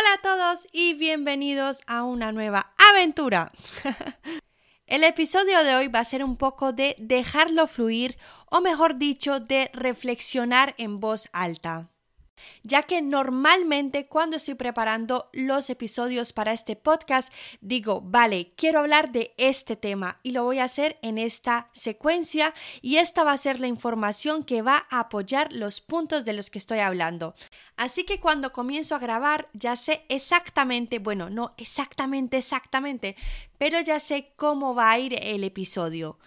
Hola a todos y bienvenidos a una nueva aventura. El episodio de hoy va a ser un poco de dejarlo fluir o mejor dicho de reflexionar en voz alta ya que normalmente cuando estoy preparando los episodios para este podcast digo, vale, quiero hablar de este tema y lo voy a hacer en esta secuencia y esta va a ser la información que va a apoyar los puntos de los que estoy hablando. Así que cuando comienzo a grabar ya sé exactamente, bueno, no exactamente, exactamente, pero ya sé cómo va a ir el episodio.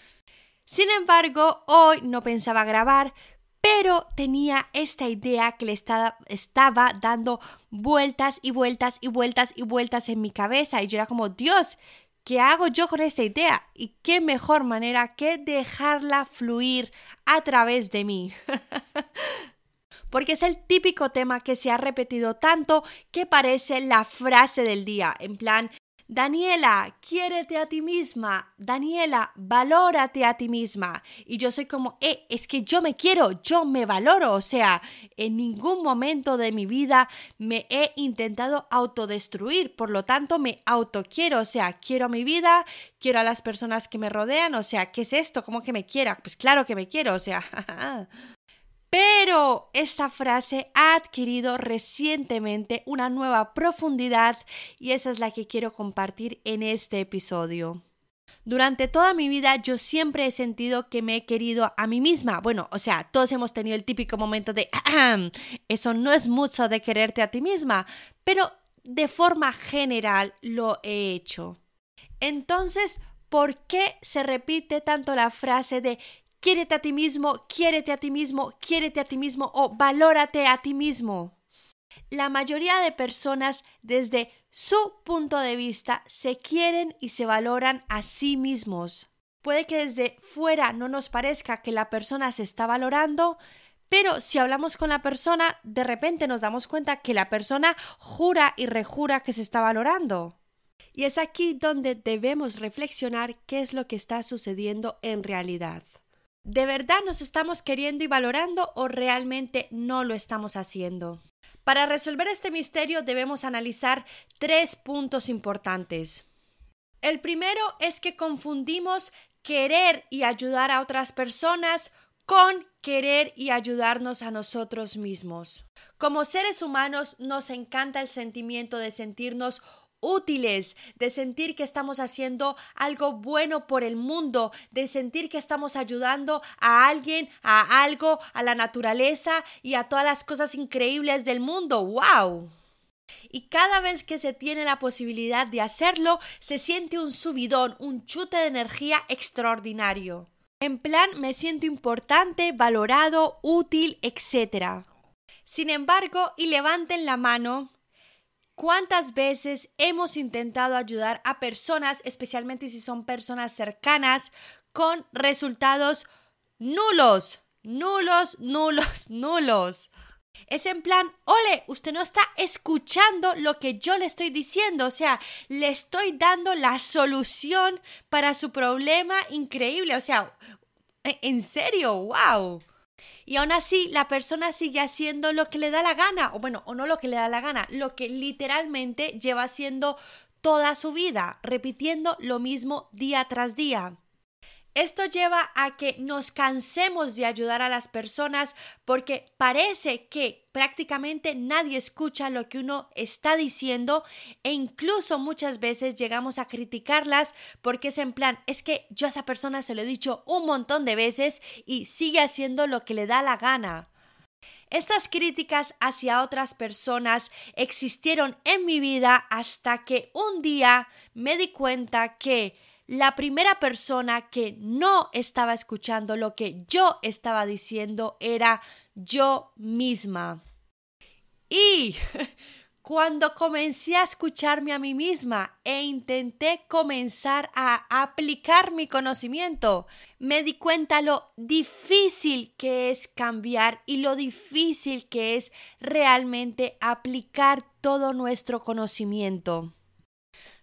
Sin embargo, hoy no pensaba grabar, pero tenía esta idea que le estaba, estaba dando vueltas y vueltas y vueltas y vueltas en mi cabeza y yo era como, Dios, ¿qué hago yo con esta idea? Y qué mejor manera que dejarla fluir a través de mí. Porque es el típico tema que se ha repetido tanto que parece la frase del día, en plan, Daniela, quiérete a ti misma. Daniela, valórate a ti misma. Y yo soy como, eh, es que yo me quiero, yo me valoro. O sea, en ningún momento de mi vida me he intentado autodestruir. Por lo tanto, me autoquiero. O sea, quiero mi vida, quiero a las personas que me rodean. O sea, ¿qué es esto? ¿Cómo que me quiera? Pues claro que me quiero. O sea, Pero esta frase ha adquirido recientemente una nueva profundidad y esa es la que quiero compartir en este episodio. Durante toda mi vida yo siempre he sentido que me he querido a mí misma. Bueno, o sea, todos hemos tenido el típico momento de, eso no es mucho de quererte a ti misma, pero de forma general lo he hecho. Entonces, ¿por qué se repite tanto la frase de quiérete a ti mismo, quiérete a ti mismo, quiérete a ti mismo o valórate a ti mismo. La mayoría de personas desde su punto de vista se quieren y se valoran a sí mismos. Puede que desde fuera no nos parezca que la persona se está valorando, pero si hablamos con la persona, de repente nos damos cuenta que la persona jura y rejura que se está valorando. Y es aquí donde debemos reflexionar qué es lo que está sucediendo en realidad. ¿De verdad nos estamos queriendo y valorando o realmente no lo estamos haciendo? Para resolver este misterio debemos analizar tres puntos importantes. El primero es que confundimos querer y ayudar a otras personas con querer y ayudarnos a nosotros mismos. Como seres humanos nos encanta el sentimiento de sentirnos útiles, de sentir que estamos haciendo algo bueno por el mundo, de sentir que estamos ayudando a alguien, a algo, a la naturaleza y a todas las cosas increíbles del mundo. ¡Wow! Y cada vez que se tiene la posibilidad de hacerlo, se siente un subidón, un chute de energía extraordinario. En plan, me siento importante, valorado, útil, etc. Sin embargo, y levanten la mano ¿Cuántas veces hemos intentado ayudar a personas, especialmente si son personas cercanas, con resultados nulos? Nulos, nulos, nulos. Es en plan, ole, usted no está escuchando lo que yo le estoy diciendo, o sea, le estoy dando la solución para su problema increíble, o sea, en serio, wow. Y aún así, la persona sigue haciendo lo que le da la gana, o bueno, o no lo que le da la gana, lo que literalmente lleva haciendo toda su vida, repitiendo lo mismo día tras día. Esto lleva a que nos cansemos de ayudar a las personas porque parece que prácticamente nadie escucha lo que uno está diciendo e incluso muchas veces llegamos a criticarlas porque es en plan, es que yo a esa persona se lo he dicho un montón de veces y sigue haciendo lo que le da la gana. Estas críticas hacia otras personas existieron en mi vida hasta que un día me di cuenta que la primera persona que no estaba escuchando lo que yo estaba diciendo era yo misma. Y cuando comencé a escucharme a mí misma e intenté comenzar a aplicar mi conocimiento, me di cuenta lo difícil que es cambiar y lo difícil que es realmente aplicar todo nuestro conocimiento.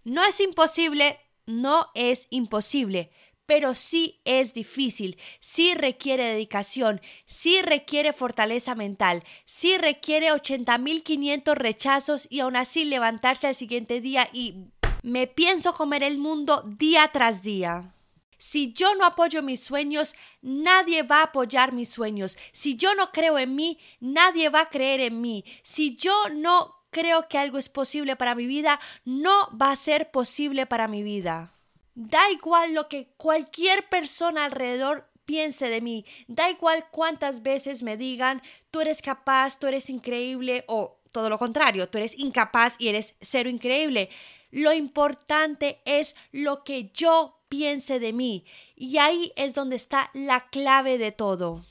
No es imposible, no es imposible, pero sí es difícil, sí requiere dedicación, sí requiere fortaleza mental, sí requiere 80.500 rechazos y aún así levantarse al siguiente día y me pienso comer el mundo día tras día. Si yo no apoyo mis sueños, nadie va a apoyar mis sueños. Si yo no creo en mí, nadie va a creer en mí. Si yo no creo que algo es posible para mi vida, no va a ser posible para mi vida. Da igual lo que cualquier persona alrededor piense de mí, da igual cuántas veces me digan, tú eres capaz, tú eres increíble o todo lo contrario, tú eres incapaz y eres cero increíble. Lo importante es lo que yo piense de mí y ahí es donde está la clave de todo.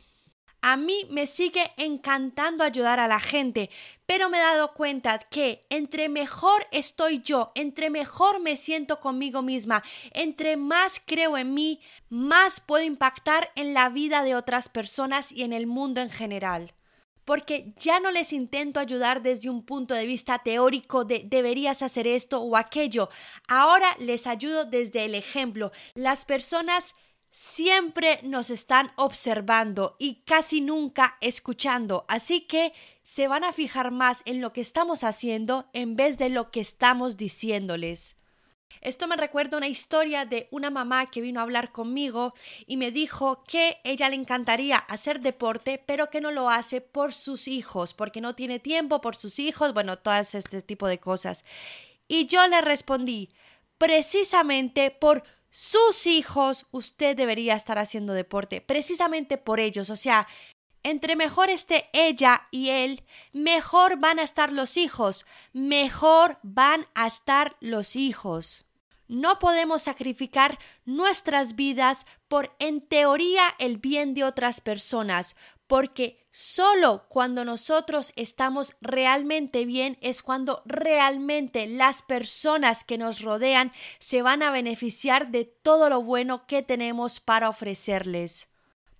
A mí me sigue encantando ayudar a la gente, pero me he dado cuenta que entre mejor estoy yo, entre mejor me siento conmigo misma, entre más creo en mí, más puedo impactar en la vida de otras personas y en el mundo en general porque ya no les intento ayudar desde un punto de vista teórico de deberías hacer esto o aquello. Ahora les ayudo desde el ejemplo. Las personas siempre nos están observando y casi nunca escuchando, así que se van a fijar más en lo que estamos haciendo en vez de lo que estamos diciéndoles. Esto me recuerda una historia de una mamá que vino a hablar conmigo y me dijo que ella le encantaría hacer deporte, pero que no lo hace por sus hijos, porque no tiene tiempo por sus hijos, bueno, todas este tipo de cosas. Y yo le respondí, precisamente por sus hijos, usted debería estar haciendo deporte, precisamente por ellos, o sea, entre mejor esté ella y él, mejor van a estar los hijos, mejor van a estar los hijos. No podemos sacrificar nuestras vidas por, en teoría, el bien de otras personas, porque solo cuando nosotros estamos realmente bien es cuando realmente las personas que nos rodean se van a beneficiar de todo lo bueno que tenemos para ofrecerles.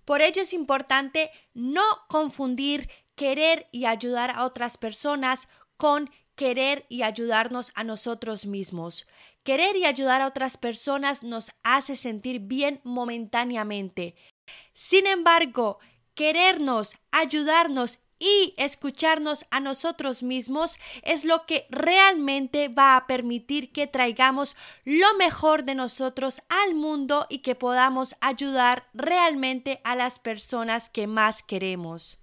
Por ello es importante no confundir querer y ayudar a otras personas con querer y ayudarnos a nosotros mismos. Querer y ayudar a otras personas nos hace sentir bien momentáneamente. Sin embargo, querernos, ayudarnos y escucharnos a nosotros mismos es lo que realmente va a permitir que traigamos lo mejor de nosotros al mundo y que podamos ayudar realmente a las personas que más queremos.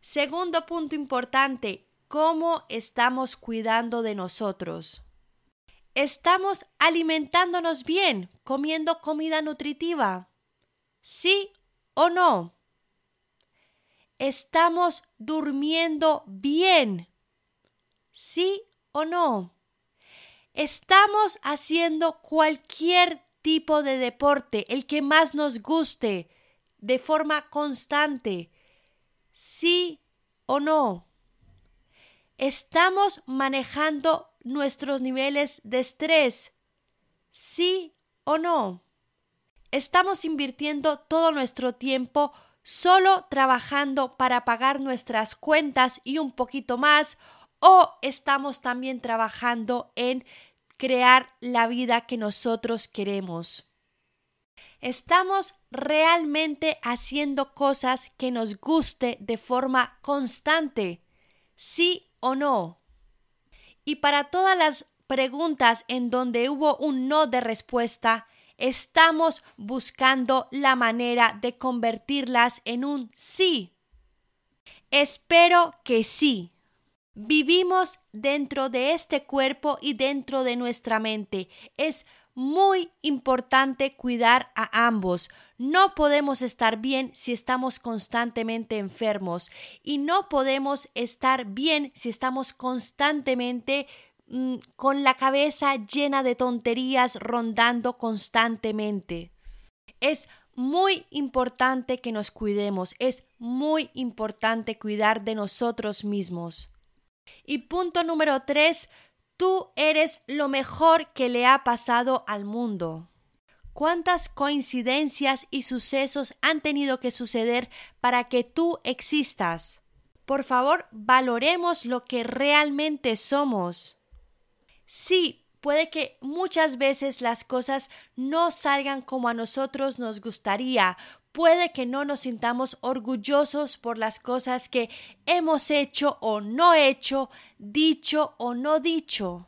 Segundo punto importante, ¿cómo estamos cuidando de nosotros? ¿Estamos alimentándonos bien, comiendo comida nutritiva? ¿Sí o no? ¿Estamos durmiendo bien? ¿Sí o no? ¿Estamos haciendo cualquier tipo de deporte, el que más nos guste, de forma constante? ¿Sí o no? ¿Estamos manejando nuestros niveles de estrés? ¿Sí o no? ¿Estamos invirtiendo todo nuestro tiempo solo trabajando para pagar nuestras cuentas y un poquito más? ¿O estamos también trabajando en crear la vida que nosotros queremos? ¿Estamos realmente haciendo cosas que nos guste de forma constante? ¿Sí o no? Y para todas las preguntas en donde hubo un no de respuesta, estamos buscando la manera de convertirlas en un sí. Espero que sí. Vivimos dentro de este cuerpo y dentro de nuestra mente. Es muy importante cuidar a ambos. No podemos estar bien si estamos constantemente enfermos y no podemos estar bien si estamos constantemente mm, con la cabeza llena de tonterías rondando constantemente. Es muy importante que nos cuidemos, es muy importante cuidar de nosotros mismos. Y punto número tres, Tú eres lo mejor que le ha pasado al mundo. ¿Cuántas coincidencias y sucesos han tenido que suceder para que tú existas? Por favor, valoremos lo que realmente somos. Sí, puede que muchas veces las cosas no salgan como a nosotros nos gustaría. Puede que no nos sintamos orgullosos por las cosas que hemos hecho o no hecho, dicho o no dicho.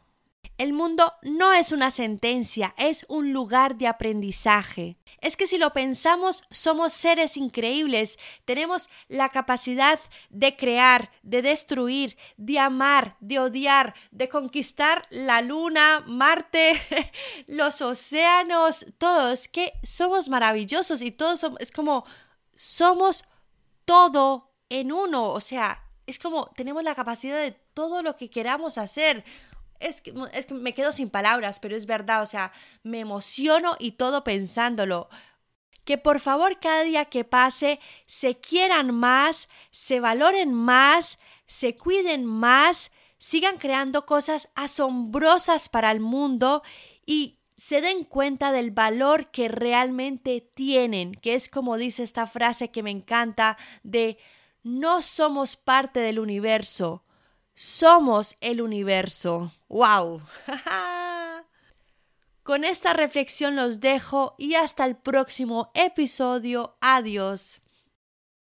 El mundo no es una sentencia, es un lugar de aprendizaje. Es que si lo pensamos, somos seres increíbles, tenemos la capacidad de crear, de destruir, de amar, de odiar, de conquistar la luna, Marte, los océanos, todos, que somos maravillosos y todos somos, es como somos todo en uno, o sea, es como tenemos la capacidad de todo lo que queramos hacer es que, es que me quedo sin palabras, pero es verdad, o sea, me emociono y todo pensándolo. Que por favor cada día que pase se quieran más, se valoren más, se cuiden más, sigan creando cosas asombrosas para el mundo y se den cuenta del valor que realmente tienen, que es como dice esta frase que me encanta de no somos parte del universo, somos el universo. ¡Wow! Con esta reflexión los dejo y hasta el próximo episodio. Adiós.